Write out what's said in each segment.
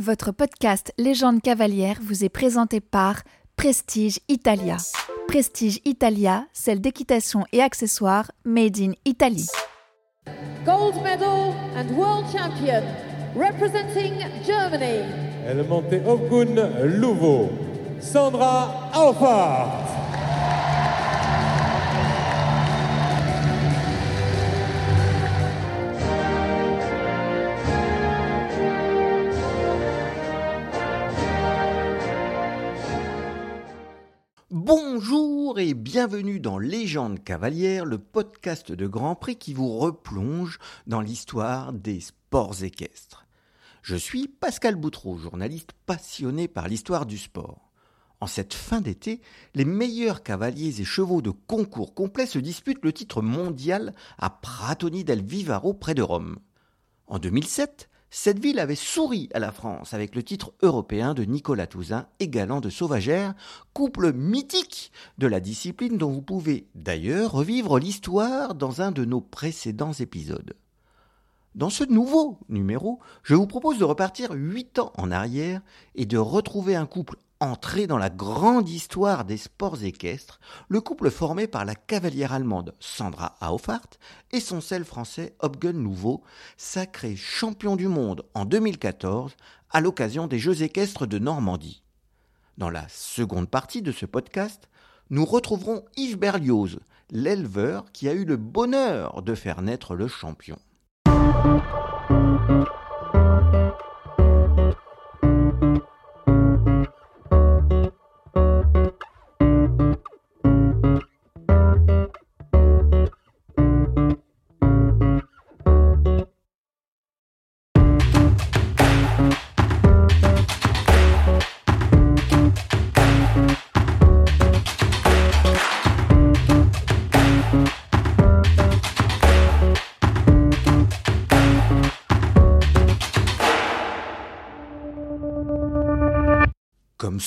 Votre podcast Légende cavalière vous est présenté par Prestige Italia. Prestige Italia, celle d'équitation et accessoires made in Italy. Gold medal and world champion representing Germany. Elle montait Ogun Louveau. Sandra Alphard. Et bienvenue dans Légende cavalière, le podcast de Grand Prix qui vous replonge dans l'histoire des sports équestres. Je suis Pascal Boutreau, journaliste passionné par l'histoire du sport. En cette fin d'été, les meilleurs cavaliers et chevaux de concours complet se disputent le titre mondial à Pratoni del Vivaro près de Rome. En 2007, cette ville avait souri à la France avec le titre européen de Nicolas Touzin et Galant de Sauvagère, couple mythique de la discipline dont vous pouvez d'ailleurs revivre l'histoire dans un de nos précédents épisodes. Dans ce nouveau numéro, je vous propose de repartir huit ans en arrière et de retrouver un couple entré dans la grande histoire des sports équestres, le couple formé par la cavalière allemande Sandra Auffart et son sel français Hopgen Nouveau, sacré champion du monde en 2014 à l'occasion des Jeux équestres de Normandie. Dans la seconde partie de ce podcast, nous retrouverons Yves Berlioz, l'éleveur qui a eu le bonheur de faire naître le champion.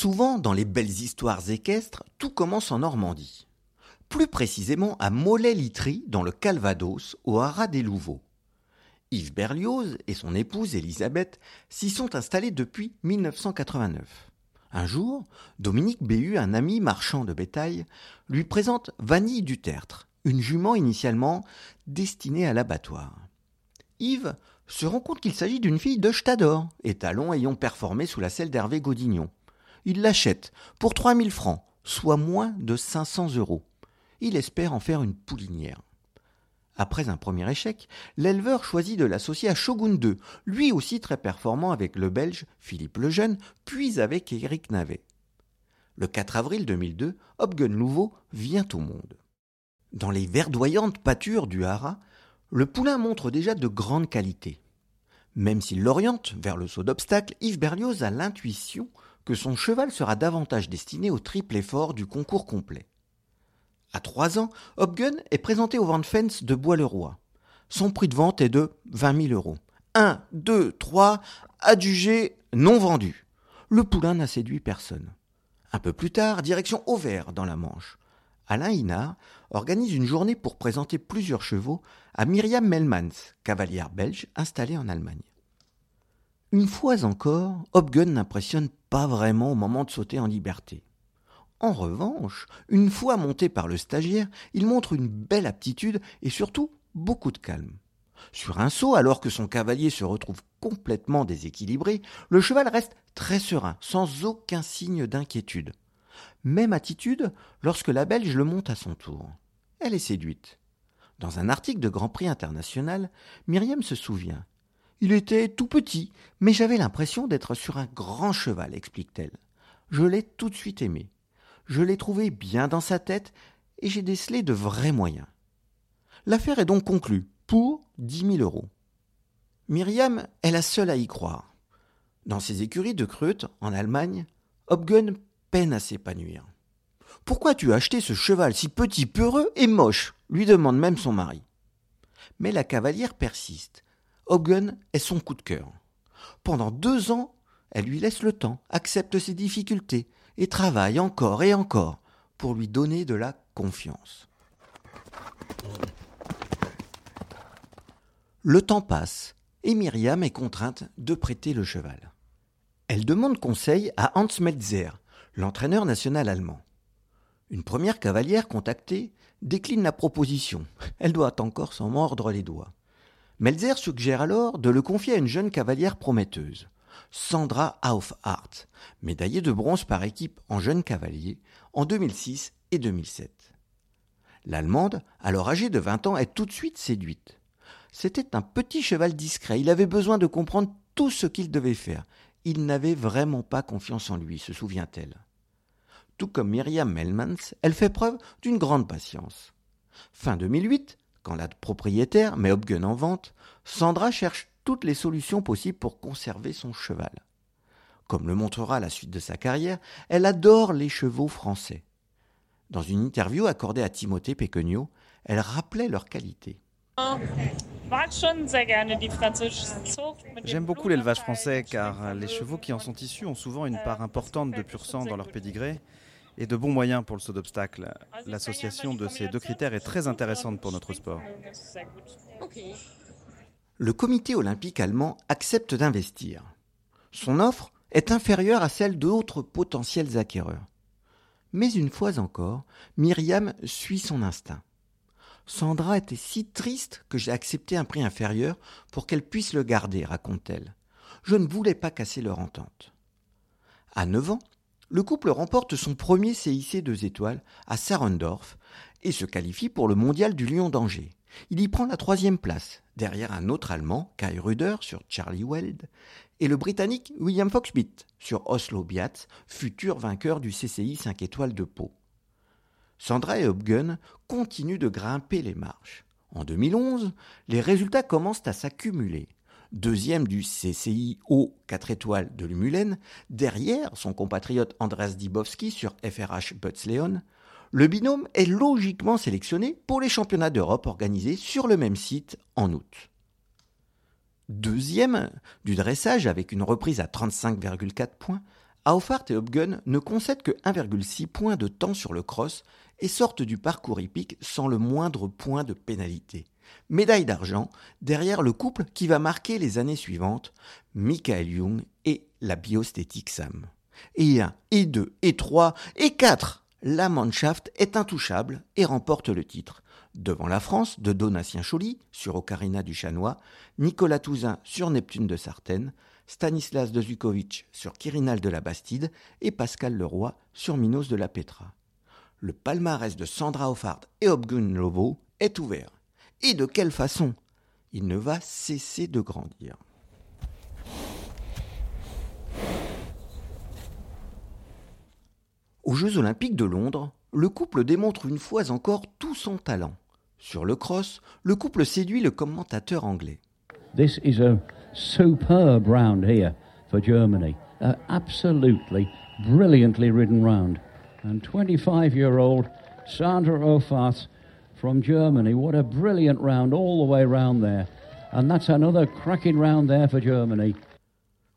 Souvent dans les belles histoires équestres, tout commence en Normandie. Plus précisément à Molay-Litry, dans le Calvados, au Haras des Louveaux. Yves Berlioz et son épouse Elisabeth s'y sont installés depuis 1989. Un jour, Dominique Béhu, un ami marchand de bétail, lui présente Vanille du Tertre, une jument initialement destinée à l'abattoir. Yves se rend compte qu'il s'agit d'une fille de Stador, étalon ayant performé sous la selle d'Hervé Godignon. Il l'achète pour 3000 francs, soit moins de 500 euros. Il espère en faire une poulinière. Après un premier échec, l'éleveur choisit de l'associer à Shogun II, lui aussi très performant avec le Belge Philippe Lejeune, puis avec Éric Navet. Le 4 avril 2002, Hopgen Nouveau vient au monde. Dans les verdoyantes pâtures du Haras, le poulain montre déjà de grandes qualités. Même s'il l'oriente vers le saut d'obstacle, Yves Berlioz a l'intuition que son cheval sera davantage destiné au triple effort du concours complet. À trois ans, Hopgun est présenté au Van Fence de Bois-le-Roi. Son prix de vente est de 20 000 euros. Un, deux, trois, adjugé, non vendu. Le poulain n'a séduit personne. Un peu plus tard, direction Auvers dans la Manche. Alain Hinard organise une journée pour présenter plusieurs chevaux à Myriam Melmans, cavalière belge installée en Allemagne. Une fois encore, Hopgun n'impressionne pas vraiment au moment de sauter en liberté. En revanche, une fois monté par le stagiaire, il montre une belle aptitude et surtout beaucoup de calme. Sur un saut, alors que son cavalier se retrouve complètement déséquilibré, le cheval reste très serein, sans aucun signe d'inquiétude. Même attitude lorsque la Belge le monte à son tour. Elle est séduite. Dans un article de Grand Prix international, Myriam se souvient. Il était tout petit, mais j'avais l'impression d'être sur un grand cheval, explique-t-elle. Je l'ai tout de suite aimé. Je l'ai trouvé bien dans sa tête et j'ai décelé de vrais moyens. L'affaire est donc conclue pour dix mille euros. Myriam est la seule à y croire. Dans ses écuries de Kreut, en Allemagne, Hopgun peine à s'épanouir. Pourquoi tu as acheté ce cheval si petit, peureux et moche? lui demande même son mari. Mais la cavalière persiste. Hogan est son coup de cœur. Pendant deux ans, elle lui laisse le temps, accepte ses difficultés et travaille encore et encore pour lui donner de la confiance. Le temps passe et Myriam est contrainte de prêter le cheval. Elle demande conseil à Hans Metzer, l'entraîneur national allemand. Une première cavalière contactée décline la proposition. Elle doit encore s'en mordre les doigts. Melzer suggère alors de le confier à une jeune cavalière prometteuse, Sandra Aufhart, médaillée de bronze par équipe en jeune cavalier en 2006 et 2007. L'Allemande, alors âgée de 20 ans, est tout de suite séduite. C'était un petit cheval discret, il avait besoin de comprendre tout ce qu'il devait faire. Il n'avait vraiment pas confiance en lui, se souvient-elle. Tout comme Myriam Melmans, elle fait preuve d'une grande patience. Fin 2008, quand la propriétaire met Hopgun en vente, Sandra cherche toutes les solutions possibles pour conserver son cheval. Comme le montrera la suite de sa carrière, elle adore les chevaux français. Dans une interview accordée à Timothée Péquenio, elle rappelait leur qualité. J'aime beaucoup l'élevage français car les chevaux qui en sont issus ont souvent une part importante de pur sang dans leur pédigré et de bons moyens pour le saut d'obstacle. L'association de ces deux critères est très intéressante pour notre sport. Le comité olympique allemand accepte d'investir. Son offre est inférieure à celle d'autres potentiels acquéreurs. Mais une fois encore, Myriam suit son instinct. Sandra était si triste que j'ai accepté un prix inférieur pour qu'elle puisse le garder, raconte-t-elle. Je ne voulais pas casser leur entente. À 9 ans, le couple remporte son premier CIC 2 étoiles à Sarendorf et se qualifie pour le mondial du Lion d'Angers. Il y prend la troisième place, derrière un autre Allemand, Kai Ruder, sur Charlie Weld, et le Britannique William Foxbit sur Oslo Biatz, futur vainqueur du CCI 5 étoiles de Pau. Sandra et Hopgun continuent de grimper les marches. En 2011, les résultats commencent à s'accumuler deuxième du CCI O 4 étoiles de Lumulen, derrière son compatriote Andras Dibowski sur FRH Butz-Leon, le binôme est logiquement sélectionné pour les championnats d'Europe organisés sur le même site en août. Deuxième du dressage avec une reprise à 35,4 points, Aufart et Hopgun ne concèdent que 1,6 points de temps sur le cross et sortent du parcours hippique sans le moindre point de pénalité médaille d'argent derrière le couple qui va marquer les années suivantes, Michael Jung et la biosthétique Sam. Et un, et deux, et trois, et quatre, la Mannschaft est intouchable et remporte le titre. Devant la France de Donatien Choly sur Ocarina du Chanois, Nicolas Touzin sur Neptune de Sartène, Stanislas de Zukovic sur Quirinal de la Bastide et Pascal Leroy sur Minos de la Petra. Le palmarès de Sandra Hoffart et Obgun Lobo est ouvert. Et de quelle façon? Il ne va cesser de grandir. Aux Jeux olympiques de Londres, le couple démontre une fois encore tout son talent. Sur le cross, le couple séduit le commentateur anglais. This is a superb round here for Germany. Absolutely brilliantly ridden round. And 25-year-old Sandra Ofath from Germany. What a brilliant round all the way round there. And that's another cracking round there for Germany.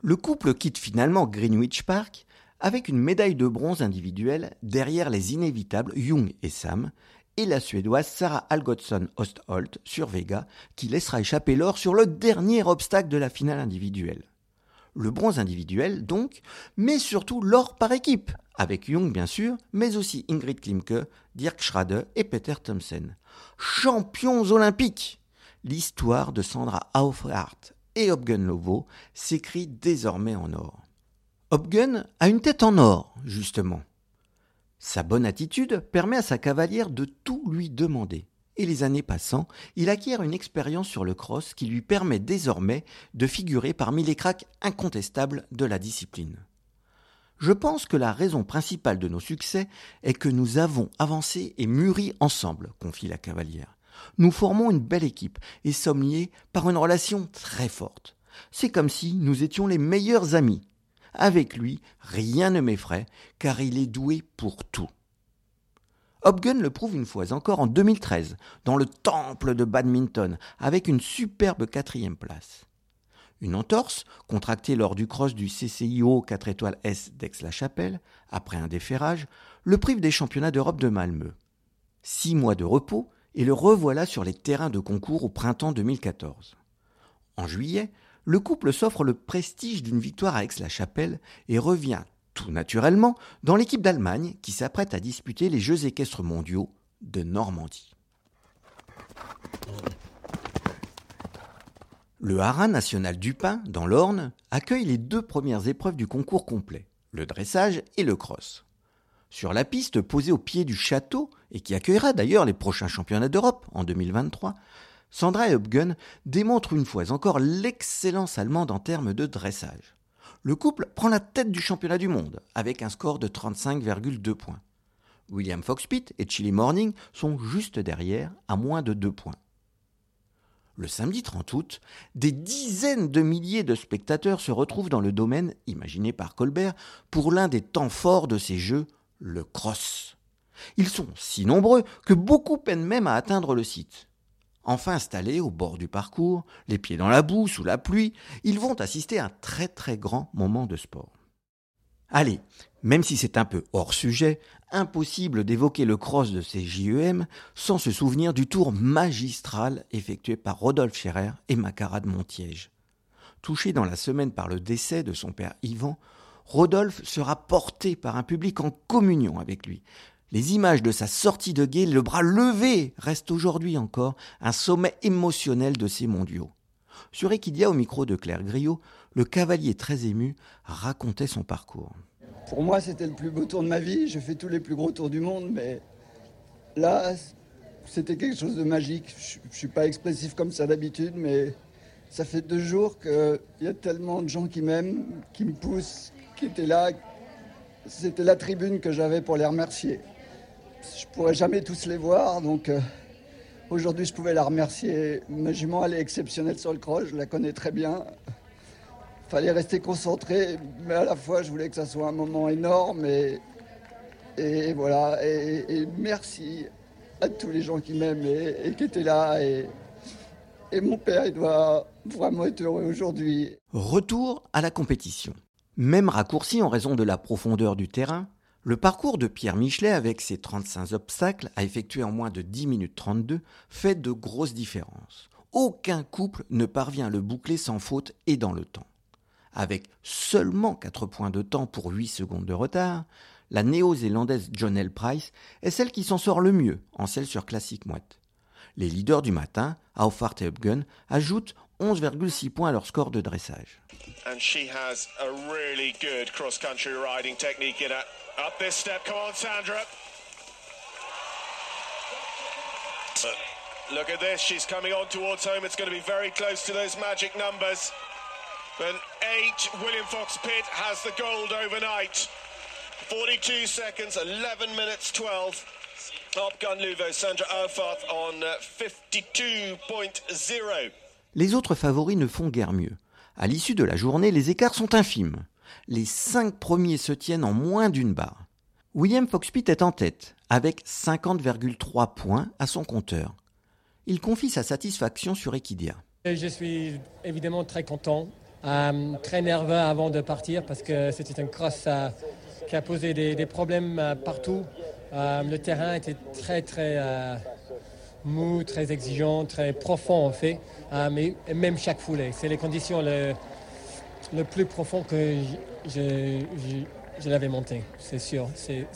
Le couple quitte finalement Greenwich Park avec une médaille de bronze individuelle derrière les inévitables Jung et Sam et la Suédoise Sarah Algotsson Ostholt sur Vega qui laissera échapper l'or sur le dernier obstacle de la finale individuelle. Le bronze individuel donc, mais surtout l'or par équipe avec Jung bien sûr, mais aussi Ingrid Klimke, Dirk Schrader et Peter Thomsen. Champions olympiques L'histoire de Sandra Aufhart et Hopgun Lovo s'écrit désormais en or. Hopgun a une tête en or, justement. Sa bonne attitude permet à sa cavalière de tout lui demander. Et les années passant, il acquiert une expérience sur le cross qui lui permet désormais de figurer parmi les cracks incontestables de la discipline. Je pense que la raison principale de nos succès est que nous avons avancé et mûri ensemble, confie la cavalière. Nous formons une belle équipe et sommes liés par une relation très forte. C'est comme si nous étions les meilleurs amis. Avec lui, rien ne m'effraie, car il est doué pour tout. Hopgun le prouve une fois encore en 2013, dans le temple de badminton, avec une superbe quatrième place. Une entorse, contractée lors du cross du CCIO 4 étoiles S d'Aix-la-Chapelle, après un déferrage, le prive des championnats d'Europe de Malmö. Six mois de repos, et le revoilà sur les terrains de concours au printemps 2014. En juillet, le couple s'offre le prestige d'une victoire à Aix-la-Chapelle et revient tout naturellement dans l'équipe d'Allemagne qui s'apprête à disputer les Jeux équestres mondiaux de Normandie. Le haras national du Pin, dans l'Orne, accueille les deux premières épreuves du concours complet, le dressage et le cross. Sur la piste posée au pied du château, et qui accueillera d'ailleurs les prochains championnats d'Europe en 2023, Sandra Hubgen démontre une fois encore l'excellence allemande en termes de dressage. Le couple prend la tête du championnat du monde avec un score de 35,2 points. William Foxpitt et Chili Morning sont juste derrière à moins de 2 points. Le samedi 30 août, des dizaines de milliers de spectateurs se retrouvent dans le domaine imaginé par Colbert pour l'un des temps forts de ces jeux, le cross. Ils sont si nombreux que beaucoup peinent même à atteindre le site. Enfin installés au bord du parcours, les pieds dans la boue, sous la pluie, ils vont assister à un très très grand moment de sport. Allez, même si c'est un peu hors sujet, impossible d'évoquer le cross de ces JEM sans se souvenir du tour magistral effectué par Rodolphe Scherer et Macara de Montiège. Touché dans la semaine par le décès de son père Yvan, Rodolphe sera porté par un public en communion avec lui. Les images de sa sortie de guet, le bras levé, restent aujourd'hui encore un sommet émotionnel de ces mondiaux. Sur Equidia, au micro de Claire Griot, le cavalier très ému racontait son parcours. Pour moi, c'était le plus beau tour de ma vie. J'ai fait tous les plus gros tours du monde, mais là, c'était quelque chose de magique. Je ne suis pas expressif comme ça d'habitude, mais ça fait deux jours qu'il y a tellement de gens qui m'aiment, qui me poussent, qui étaient là. C'était la tribune que j'avais pour les remercier. Je pourrais jamais tous les voir, donc euh, aujourd'hui je pouvais la remercier. Ma jument, elle est exceptionnelle sur le croche, je la connais très bien fallait rester concentré, mais à la fois, je voulais que ça soit un moment énorme. Et, voilà. Et, merci à tous les gens qui m'aiment et, qui étaient là. Et mon père, il doit vraiment être heureux aujourd'hui. Retour à la compétition. Même raccourci en raison de la profondeur du terrain, le parcours de Pierre Michelet avec ses 35 obstacles à effectuer en moins de 10 minutes 32 fait de grosses différences. Aucun couple ne parvient à le boucler sans faute et dans le temps avec seulement 4 points de temps pour 8 secondes de retard, la néo-zélandaise L. Price est celle qui s'en sort le mieux en celle sur Classic Mouette. Les leaders du matin, Auffart et Upgun, ajoutent 11,6 points à leur score de dressage. Up this step, come on Sandra. Look at this, she's coming on towards home. It's going to be very close to those magic numbers. Then eight, William Fox Pitt has the gold overnight. 42 seconds, 11 minutes 12. Top Gun Luvo, Sandra Alfarth on 52.0. Uh, les autres favoris ne font guère mieux. À l'issue de la journée, les écarts sont infimes. Les cinq premiers se tiennent en moins d'une barre. William Foxpitt est en tête, avec 50,3 points à son compteur. Il confie sa satisfaction sur Equidia. Je suis évidemment très content euh, très nerveux avant de partir parce que c'était un cross euh, qui a posé des, problèmes euh, partout. le terrain était très très mou, très exigeant, très profond en fait, mais même chaque foulée. C'est les conditions le, le plus profond que je, l'avais monté, c'est sûr. C'est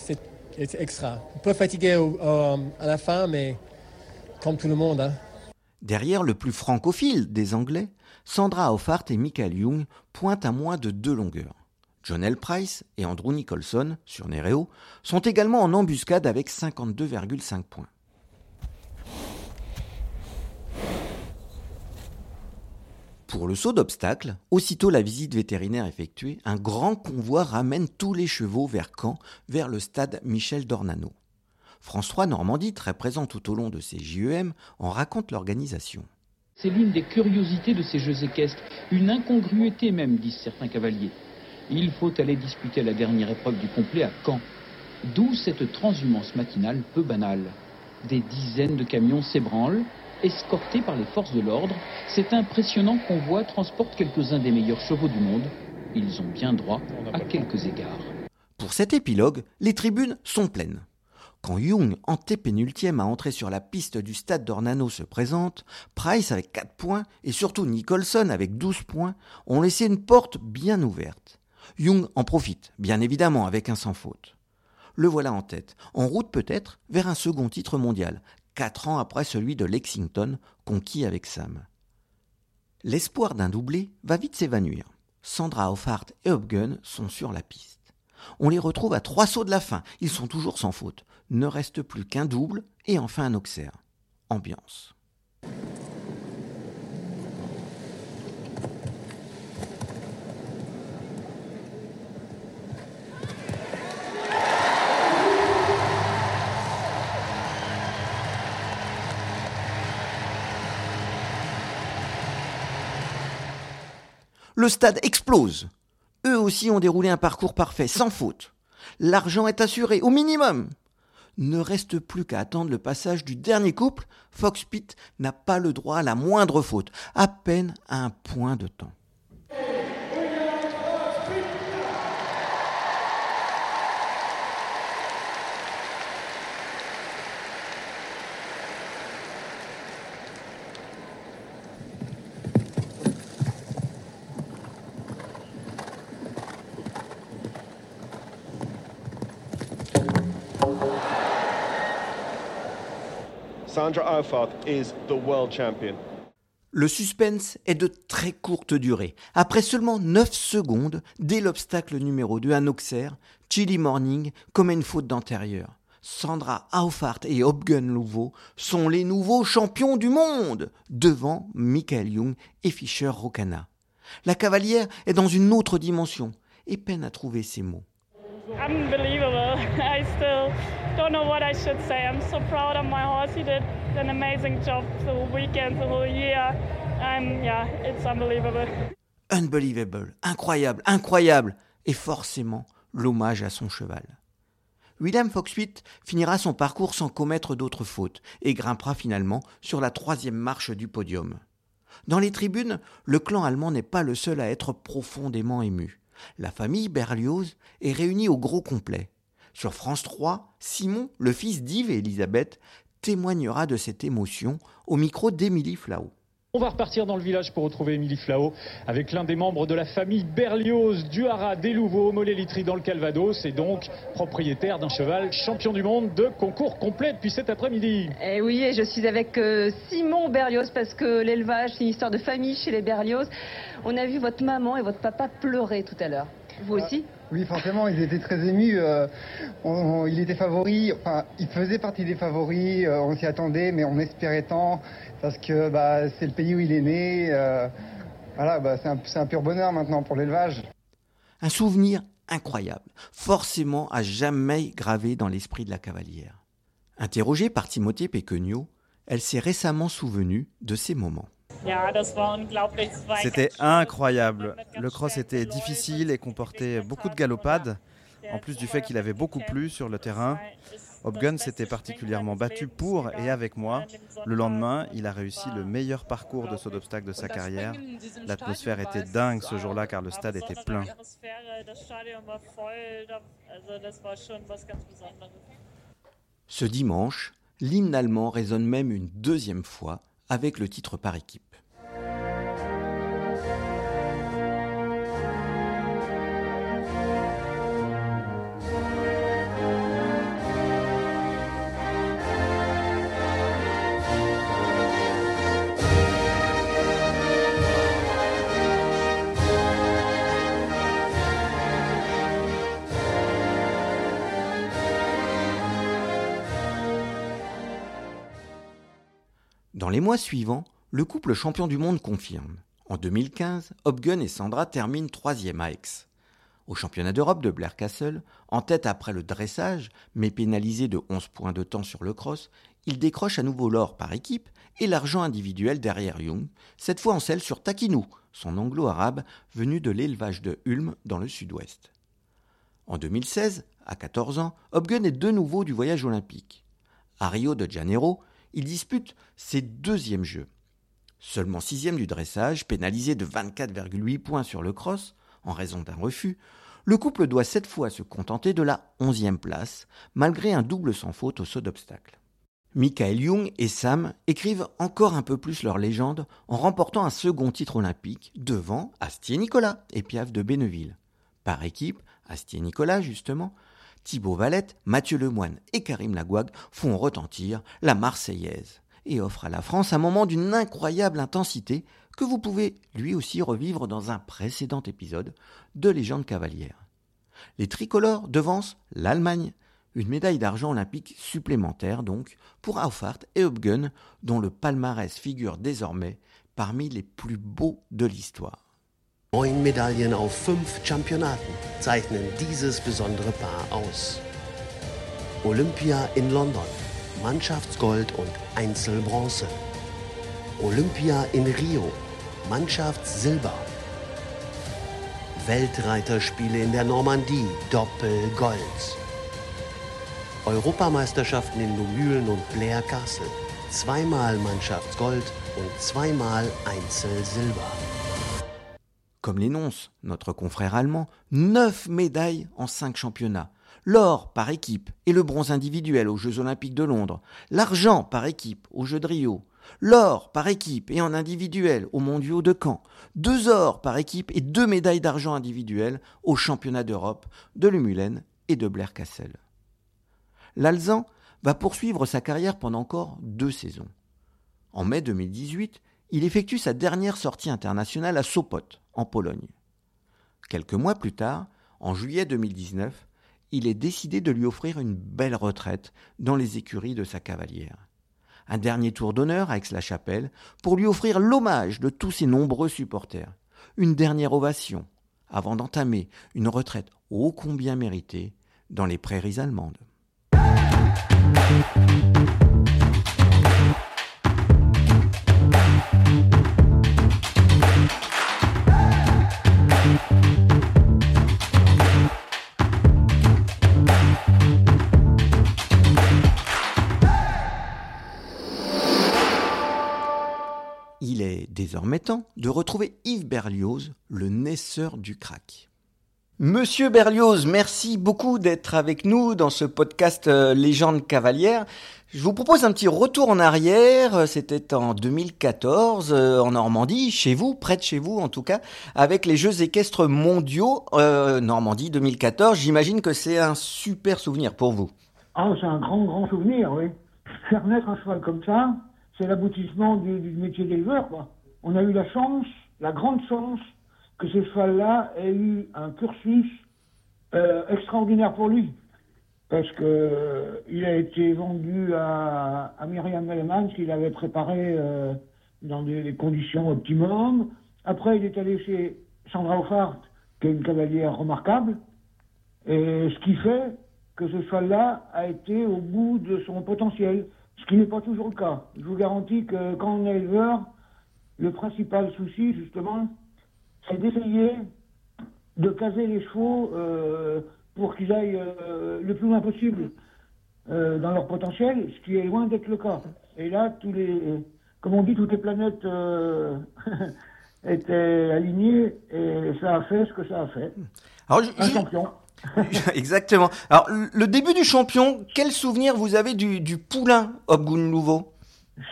extra. Un peu fatigué à la fin, mais comme tout le monde. Hein. Derrière le plus francophile des Anglais, Sandra Hoffart et Michael Young pointent à moins de deux longueurs. John L. Price et Andrew Nicholson, sur Nereo, sont également en embuscade avec 52,5 points. Pour le saut d'obstacle, aussitôt la visite vétérinaire effectuée, un grand convoi ramène tous les chevaux vers Caen, vers le stade Michel Dornano. France 3 Normandie, très présent tout au long de ces JEM, en raconte l'organisation. C'est l'une des curiosités de ces jeux équestres, une incongruité même, disent certains cavaliers. Il faut aller disputer la dernière épreuve du complet à Caen. D'où cette transhumance matinale peu banale. Des dizaines de camions s'ébranlent, escortés par les forces de l'ordre. Cet impressionnant convoi transporte quelques-uns des meilleurs chevaux du monde. Ils ont bien droit à quelques égards. Pour cet épilogue, les tribunes sont pleines. Quand Young, antépénultième à entrer sur la piste du stade d'Ornano, se présente, Price avec 4 points et surtout Nicholson avec 12 points ont laissé une porte bien ouverte. Young en profite, bien évidemment, avec un sans faute. Le voilà en tête, en route peut-être vers un second titre mondial, 4 ans après celui de Lexington, conquis avec Sam. L'espoir d'un doublé va vite s'évanouir. Sandra Hoffart et Hopgun sont sur la piste. On les retrouve à trois sauts de la fin, ils sont toujours sans faute. Ne reste plus qu'un double et enfin un Auxerre. Ambiance. Stade explose. Eux aussi ont déroulé un parcours parfait, sans faute. L'argent est assuré, au minimum. Ne reste plus qu'à attendre le passage du dernier couple. Fox Pitt n'a pas le droit à la moindre faute, à peine un point de temps. Sandra is the world champion. Le suspense est de très courte durée. Après seulement 9 secondes, dès l'obstacle numéro 2 à Auxerre, Chili Morning commet une faute d'antérieur. Sandra Auffart et Hopgun Louveau sont les nouveaux champions du monde devant Michael Young et Fischer Rocana. La cavalière est dans une autre dimension et peine à trouver ses mots. Unbelievable. Don't know what I should say. I'm so proud of my horse. He did an amazing job the whole weekend, the whole year. And yeah, it's unbelievable. Unbelievable. Incroyable, incroyable. Et forcément, l'hommage à son cheval. William Foxwit finira son parcours sans commettre d'autres fautes et grimpera finalement sur la troisième marche du podium. Dans les tribunes, le clan allemand n'est pas le seul à être profondément ému. La famille Berlioz est réunie au gros complet. Sur France 3, Simon, le fils d'Yves et Elisabeth, témoignera de cette émotion au micro d'Émilie Flau. On va repartir dans le village pour retrouver Émilie Flao avec l'un des membres de la famille Berlioz du Haras des Louveaux, dans le Calvados et donc propriétaire d'un cheval champion du monde de concours complet depuis cet après-midi. Eh oui, et je suis avec euh, Simon Berlioz parce que l'élevage, c'est une histoire de famille chez les Berlioz. On a vu votre maman et votre papa pleurer tout à l'heure. Vous aussi oui, forcément, ils étaient très émus. Euh, il était favori, enfin, il faisait partie des favoris. Euh, on s'y attendait, mais on espérait tant parce que bah, c'est le pays où il est né. Euh, voilà, bah, c'est un, pur bonheur maintenant pour l'élevage. Un souvenir incroyable, forcément à jamais gravé dans l'esprit de la cavalière. Interrogée par Timothée Péquenio, elle s'est récemment souvenue de ces moments. C'était incroyable. Le cross était difficile et comportait beaucoup de galopades, en plus du fait qu'il avait beaucoup plu sur le terrain. Hopgun s'était particulièrement battu pour et avec moi. Le lendemain, il a réussi le meilleur parcours de saut d'obstacle de sa carrière. L'atmosphère était dingue ce jour-là car le stade était plein. Ce dimanche, l'hymne allemand résonne même une deuxième fois avec le titre par équipe. Dans les mois suivants, le couple champion du monde confirme. En 2015, Hopgun et Sandra terminent troisième à Aix. Au championnat d'Europe de Blair Castle, en tête après le dressage, mais pénalisé de 11 points de temps sur le cross, ils décrochent à nouveau l'or par équipe et l'argent individuel derrière Young, cette fois en selle sur Takinou, son anglo-arabe venu de l'élevage de Ulm dans le sud-ouest. En 2016, à 14 ans, Hopgun est de nouveau du voyage olympique. À Rio de Janeiro, il dispute ses deuxièmes jeux. Seulement sixième du dressage, pénalisé de 24,8 points sur le cross, en raison d'un refus, Le couple doit cette fois se contenter de la onzième place, malgré un double sans faute au saut d'obstacle. Michael Young et Sam écrivent encore un peu plus leur légende en remportant un second titre olympique devant Astier-Nicolas et Piaf de Benneville. Par équipe, Astier-Nicolas justement, Thibaut Valette, Mathieu Lemoine et Karim Lagouag font retentir la Marseillaise et offrent à la France un moment d'une incroyable intensité que vous pouvez lui aussi revivre dans un précédent épisode de Légende cavalière. Les tricolores devancent l'Allemagne, une médaille d'argent olympique supplémentaire donc pour Auffart et Hopgun, dont le palmarès figure désormais parmi les plus beaux de l'histoire. Neun Medaillen auf fünf zeichnen dieses besondere Paar aus. Olympia in London, Mannschaftsgold und Einzelbronze. Olympia in Rio, Mannschaftssilber. Weltreiterspiele in der Normandie, Doppelgold. Europameisterschaften in Lumülen und Blair Castle. Zweimal Mannschaftsgold und zweimal Einzelsilber. Comme l'énonce notre confrère allemand, neuf médailles en cinq championnats. L'or par équipe et le bronze individuel aux Jeux olympiques de Londres. L'argent par équipe aux Jeux de Rio. L'or par équipe et en individuel aux mondiaux de Caen. Deux ors par équipe et deux médailles d'argent individuelles aux championnats d'Europe de Lumulen et de Blair-Cassel. L'Alzan va poursuivre sa carrière pendant encore deux saisons. En mai 2018, il effectue sa dernière sortie internationale à Sopot, en Pologne. Quelques mois plus tard, en juillet 2019, il est décidé de lui offrir une belle retraite dans les écuries de sa cavalière. Un dernier tour d'honneur à Aix-la-Chapelle pour lui offrir l'hommage de tous ses nombreux supporters. Une dernière ovation avant d'entamer une retraite ô combien méritée dans les prairies allemandes. Temps de retrouver Yves Berlioz, le naisseur du crack. Monsieur Berlioz, merci beaucoup d'être avec nous dans ce podcast euh, Légende cavalière. Je vous propose un petit retour en arrière. C'était en 2014 euh, en Normandie, chez vous, près de chez vous en tout cas, avec les Jeux équestres mondiaux euh, Normandie 2014. J'imagine que c'est un super souvenir pour vous. Ah, c'est un grand, grand souvenir, oui. Faire naître un cheval comme ça, c'est l'aboutissement du, du métier d'éleveur, quoi. On a eu la chance, la grande chance, que ce cheval-là ait eu un cursus euh, extraordinaire pour lui. Parce que euh, il a été vendu à, Myriam Melman, qu'il avait préparé euh, dans des, des conditions optimum. Après, il est allé chez Sandra Offart, qui est une cavalière remarquable. Et ce qui fait que ce cheval-là a été au bout de son potentiel. Ce qui n'est pas toujours le cas. Je vous garantis que quand on est éleveur, le principal souci, justement, c'est d'essayer de caser les chevaux euh, pour qu'ils aillent euh, le plus loin possible euh, dans leur potentiel, ce qui est loin d'être le cas. Et là, tous les, comme on dit, toutes les planètes étaient alignées et ça a fait ce que ça a fait. Alors, je- Un je- champion. Exactement. Alors, le début du champion, quel souvenir vous avez du, du poulain Hopgun Louveau?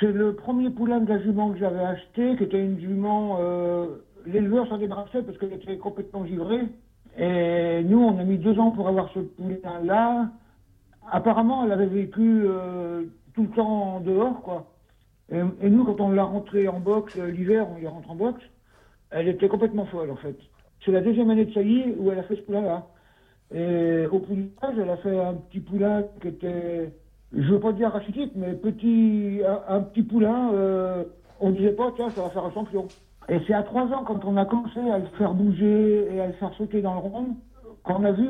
C'est le premier poulain de la jument que j'avais acheté, qui était une jument. euh, L'éleveur s'en débarrassait parce qu'elle était complètement givrée. Et nous, on a mis deux ans pour avoir ce poulain-là. Apparemment, elle avait vécu euh, tout le temps dehors, quoi. Et, nous, quand on l'a rentrée en boxe, euh, l'hiver, on y rentre en boxe, elle était complètement folle, en fait. C'est la deuxième année de saillie où elle a fait ce poulain-là. Et au poulage, elle a fait un petit poulain qui était, je veux pas dire rachitique, mais petit, un, petit poulain, euh, on disait pas, tiens, ça va faire un champion. Et c'est à trois ans, quand on a commencé à le faire bouger et à le faire sauter dans le rond, qu'on a vu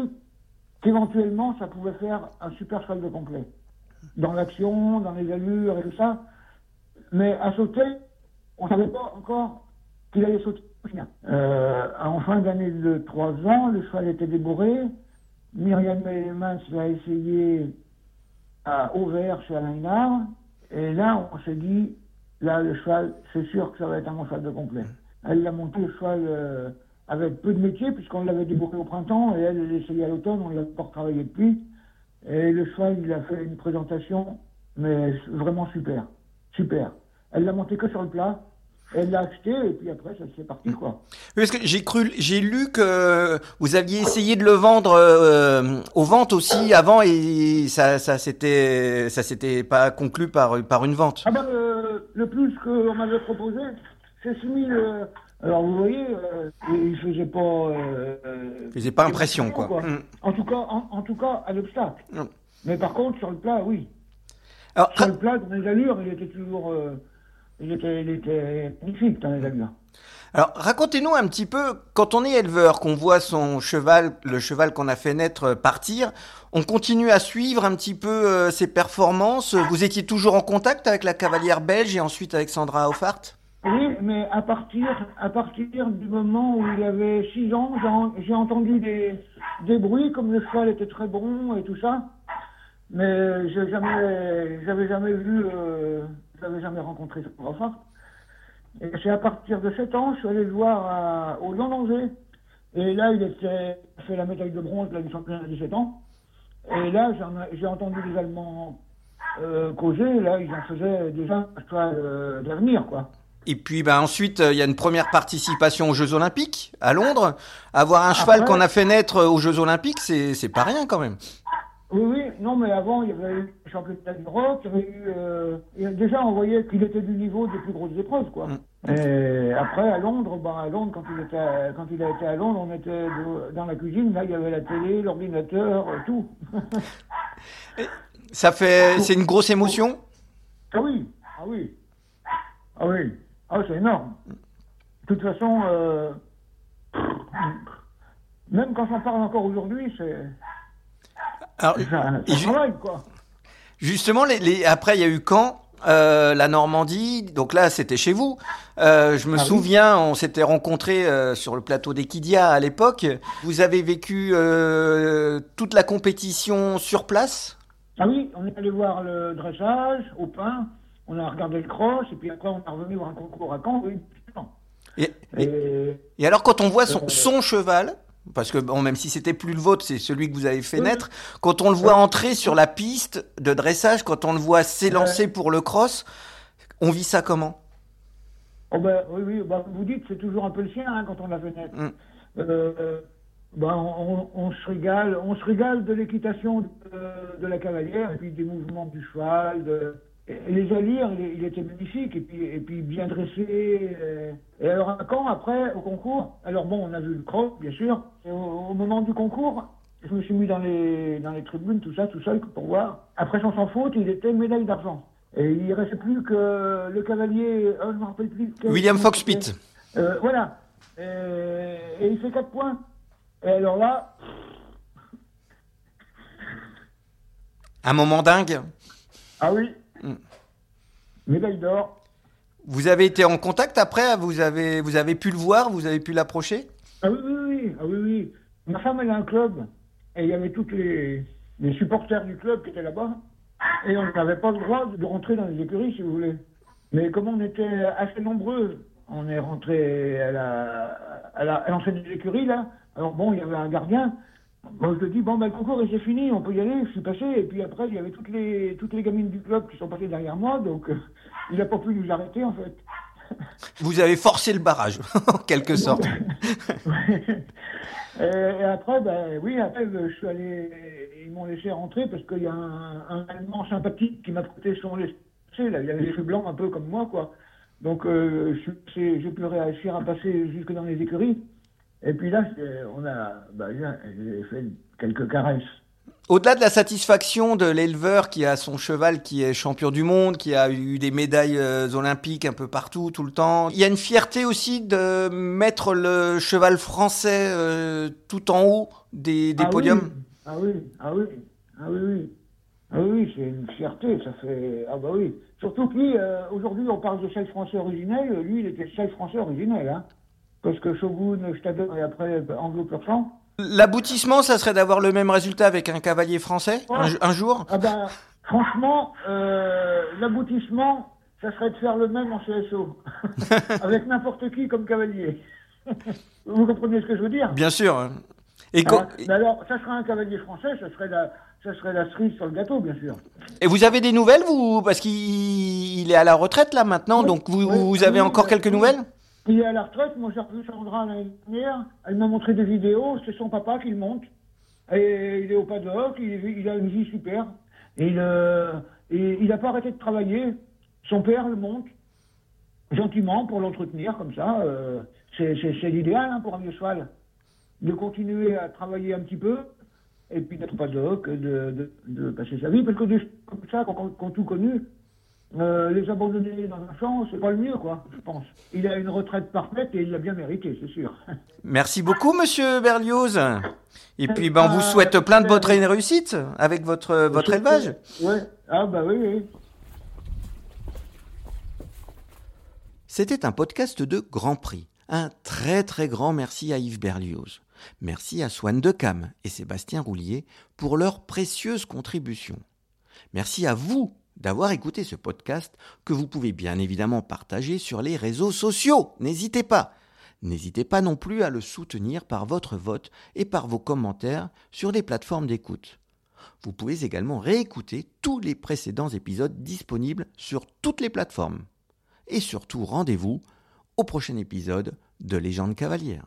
qu'éventuellement, ça pouvait faire un super cheval de complet. Dans l'action, dans les allures et tout ça. Mais à sauter, on savait pas encore qu'il allait sauter. Euh, en fin d'année de trois ans, le cheval était débourré. Myriam Mellemans l'a essayé à Auvers chez Alain Hinard. Et là, on s'est dit, là, le cheval, c'est sûr que ça va être un bon cheval de complet. Elle l'a monté le cheval euh, avec peu de métier, puisqu'on l'avait débourré au printemps, et elle, elle essayé à l'automne, on l'a encore travaillé depuis. Et le cheval, il a fait une présentation, mais vraiment super. Super. Elle l'a monté que sur le plat. Elle l'a acheté et puis après, ça c'est parti quoi. Parce que j'ai cru, j'ai lu que vous aviez essayé de le vendre euh, aux ventes aussi avant et ça, ça s'était, ça s'était pas conclu par par une vente. Ah ben, le, le plus qu'on m'avait proposé, c'est 6 000. euh, alors vous voyez, euh, il faisait pas. Euh, Il faisait pas impression quoi. Mm. En tout cas, en, en tout cas, à l'obstacle. Mais par contre, sur le plat, oui. Alors, sur le plat, dans les allures, il était toujours. Euh, il, était, il était magnifique dans les allures. Alors, racontez-nous un petit peu, quand on est éleveur, qu'on voit son cheval, le cheval qu'on a fait naître, euh, partir, on continue à suivre un petit peu euh, ses performances. Vous étiez toujours en contact avec la cavalière belge et ensuite avec Sandra Hoffart? Oui, mais à partir, à partir du moment où il avait 6 ans, j'ai en- j'ai entendu des, des bruits, comme le cheval était très bon et tout ça. Mais j'ai jamais, j'avais jamais vu, euh, j'avais jamais rencontré ce enfant. Et c'est à partir de 7 ans, je suis allé le voir à- au Lion d'Angers. Et là, il était fait la médaille de bronze là, du championnat à 17 ans. Et là, j'ai entendu les Allemands euh, causer. Là, ils en faisaient déjà un euh, d'avenir, quoi. Et puis ben, ensuite, euh, il y a une première participation aux Jeux Olympiques à Londres. Avoir un cheval qu'on a fait naître aux Jeux Olympiques, c'est pas rien quand même. Oui, oui, non, mais avant, il y avait eu le championnat d'Europe, il y avait eu. Euh, et déjà, on voyait qu'il était du niveau des plus grosses épreuves, quoi. Et après, à Londres, ben, à Londres, quand il, était à- quand il a été à Londres, on était de- dans la cuisine, là, il y avait la télé, l'ordinateur, euh, tout. Ça fait, c'est une grosse émotion? ah oui, ah oui, ah oui, ah c'est énorme. De toute façon, euh, même quand j'en parle encore aujourd'hui, c'est. Alors, ju- quoi. Justement, les, les- après, il y a eu Caen, euh, la Normandie? Donc là, c'était chez vous. Euh, je me Ah oui. souviens, on s'était rencontrés euh, sur le plateau d'Equidia à l'époque. Vous avez vécu toute la compétition sur place? Ah oui, on est allé voir le dressage au pain, on a regardé le cross, et puis après on est revenu voir un concours à Caen, oui. et, Et, et alors, quand on voit son, son cheval, parce que bon, même si c'était plus le vôtre, c'est celui que vous avez fait naître, quand on le voit entrer sur la piste de dressage, quand on le voit s'élancer pour le cross, on vit ça comment? Oh ben, oui, oui, bah, vous dites, c'est toujours un peu le sien hein, quand on l'a fait naître. Mm. Euh, euh, ben, on, on- on se régale, on se régale de l'équitation de, de la cavalière, et puis des mouvements du cheval, de, les allures, il, il était magnifique, et puis, et puis bien dressé. Et, et alors, à Caen, après, au concours, alors bon, on a vu le croc, bien sûr, et au, au moment du concours, je me suis mis dans les, dans les tribunes, tout ça, tout seul, pour voir. Après son sans faute, il était médaille d'argent. Et il ne restait plus que le cavalier, euh, je me rappelle plus. William Fox-Pitt. c'était. Euh, voilà. Et, et il fait 4 points. Et alors là, Un moment dingue ah oui, Mm. médaille d'or. Vous avez été en contact après Vous avez, vous avez pu le voir Vous avez pu l'approcher? Ah oui, oui, oui, ah oui, oui. Ma femme, elle a un club. Et il y avait tous les, les supporters du club qui étaient là-bas. Et on n'avait pas le droit de rentrer dans les écuries, si vous voulez. Mais comme on était assez nombreux, on est rentré à la, à la, à l'entrée des écuries, là. Alors bon, il y avait un gardien. Bon, je lui dis, bon, ben, le concours, il s'est fini, on peut y aller. Je suis passé. Et puis après, il y avait toutes les, toutes les gamines du club qui sont passées derrière moi. Donc, euh, il n'a pas pu nous arrêter, en fait. Vous avez forcé le barrage, en quelque sorte. Et, et après, ben oui, après, euh, je suis allé, ils m'ont laissé rentrer parce qu'il y a un, un Allemand sympathique qui m'a prêté son laissé, là, il avait les cheveux blancs un peu comme moi, quoi. Donc, euh, j'ai pu réussir à passer jusque dans les écuries. Et puis là, on a, ben, j'ai fait quelques caresses. Au-delà de la satisfaction de l'éleveur qui a son cheval qui est champion du monde, qui a eu des médailles euh, olympiques un peu partout, tout le temps, il y a une fierté aussi de mettre le cheval français euh, tout en haut des, des Ah podiums? oui, Ah oui, ah oui, ah oui, oui. Ah oui, oui, c'est une fierté, ça fait... Ah bah oui. Surtout que lui, euh, aujourd'hui, on parle de chef français originel, lui, il était chef français originel, hein. Parce que Shogun, Stadon et après Anglo Pur Sang. L'aboutissement, ça serait d'avoir le même résultat avec un cavalier français un, un jour? Ah ben, franchement, euh, l'aboutissement, ça serait de faire le même en CSO. Avec n'importe qui comme cavalier. Vous comprenez ce que je veux dire? Bien sûr. Et, Ah, alors, ça serait un cavalier français, ça serait la, ça serait la cerise sur le gâteau, bien sûr. et vous avez des nouvelles, vous? Parce qu'il il est à la retraite là maintenant, donc vous, vous avez oui, encore quelques nouvelles? Il est à la retraite, moi j'ai revu Sandra l'année dernière, elle m'a montré des vidéos, c'est son papa qui le monte. Et il est au paddock, il, a une vie super. Et il euh, n'a pas arrêté de travailler. Son père le monte, gentiment, pour l'entretenir, comme ça. euh, c'est l'idéal hein, pour un vieux cheval. De continuer à travailler un petit peu, et puis d'être paddock, de, de, passer sa vie. Parce que des comme ça, quand ont tout connu, euh, les abandonner dans un champ, c'est pas le mieux, quoi, je pense. Il a une retraite parfaite et il l'a bien mérité, c'est sûr. Merci beaucoup, monsieur Berlioz. Et puis, ben, on vous souhaite plein de bonnes réussites avec votre, votre élevage. Ouais, ah bah oui, oui. C'était un podcast de Grand Prix. Un très très grand merci à Yves Berlioz. Merci à Swan Decam et Sébastien Roulier pour leurs précieuses contributions. Merci à vous d'avoir écouté ce podcast que vous pouvez bien évidemment partager sur les réseaux sociaux. N'hésitez pas. N'hésitez pas non plus à le soutenir par votre vote et par vos commentaires sur les plateformes d'écoute. Vous pouvez également réécouter tous les précédents épisodes disponibles sur toutes les plateformes. Et surtout, rendez-vous au prochain épisode de Légende cavalière.